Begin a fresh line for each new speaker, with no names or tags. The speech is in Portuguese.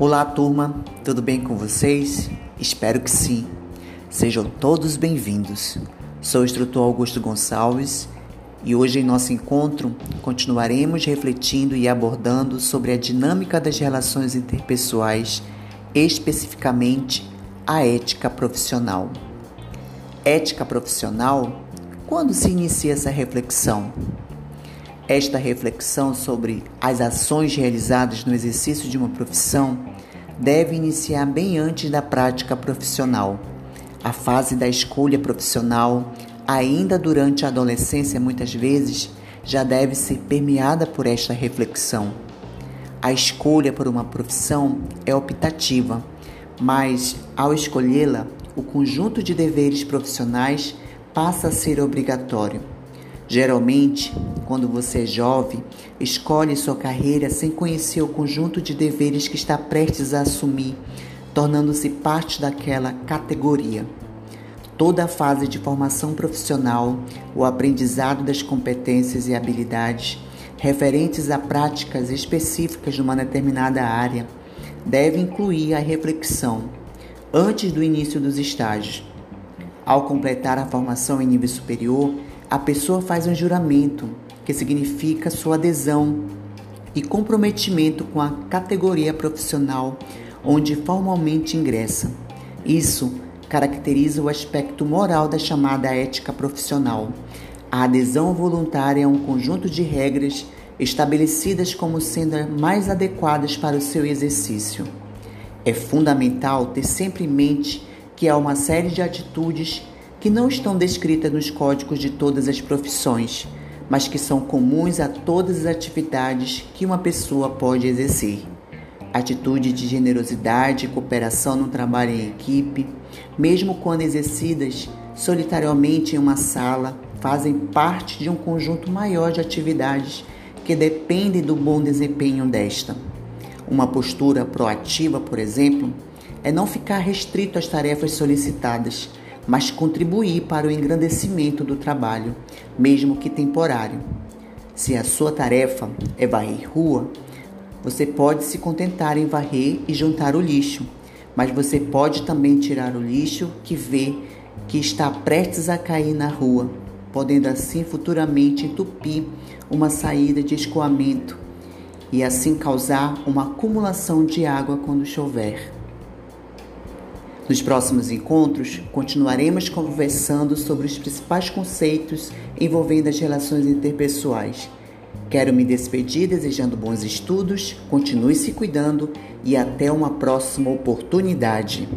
Olá, turma, tudo bem com vocês? Espero que sim. Sejam todos bem-vindos. Sou o instrutor Augusto Gonçalves e hoje, em nosso encontro, continuaremos refletindo e abordando sobre a dinâmica das relações interpessoais, especificamente a ética profissional. Ética profissional? Quando se inicia essa reflexão? Esta reflexão sobre as ações realizadas no exercício de uma profissão deve iniciar bem antes da prática profissional. A fase da escolha profissional, ainda durante a adolescência, muitas vezes, já deve ser permeada por esta reflexão. A escolha por uma profissão é optativa, mas ao escolhê-la, o conjunto de deveres profissionais passa a ser obrigatório. Geralmente, quando você é jovem, escolhe sua carreira sem conhecer o conjunto de deveres que está prestes a assumir, tornando-se parte daquela categoria. Toda a fase de formação profissional, o aprendizado das competências e habilidades referentes a práticas específicas de uma determinada área deve incluir a reflexão antes do início dos estágios. Ao completar a formação em nível superior, a pessoa faz um juramento, que significa sua adesão e comprometimento com a categoria profissional onde formalmente ingressa. Isso caracteriza o aspecto moral da chamada ética profissional. A adesão voluntária a um conjunto de regras estabelecidas como sendo mais adequadas para o seu exercício. É fundamental ter sempre em mente que há uma série de atitudes que não estão descritas nos códigos de todas as profissões, mas que são comuns a todas as atividades que uma pessoa pode exercer. Atitude de generosidade e cooperação no trabalho em equipe, mesmo quando exercidas solitariamente em uma sala, fazem parte de um conjunto maior de atividades que dependem do bom desempenho desta. Uma postura proativa, por exemplo, é não ficar restrito às tarefas solicitadas, mas contribuir para o engrandecimento do trabalho, mesmo que temporário. Se a sua tarefa é varrer rua, você pode se contentar em varrer e juntar o lixo, mas você pode também tirar o lixo que vê que está prestes a cair na rua, podendo assim futuramente entupir uma saída de escoamento e assim causar uma acumulação de água quando chover. Nos próximos encontros, continuaremos conversando sobre os principais conceitos envolvendo as relações interpessoais. Quero me despedir desejando bons estudos, continue se cuidando e até uma próxima oportunidade.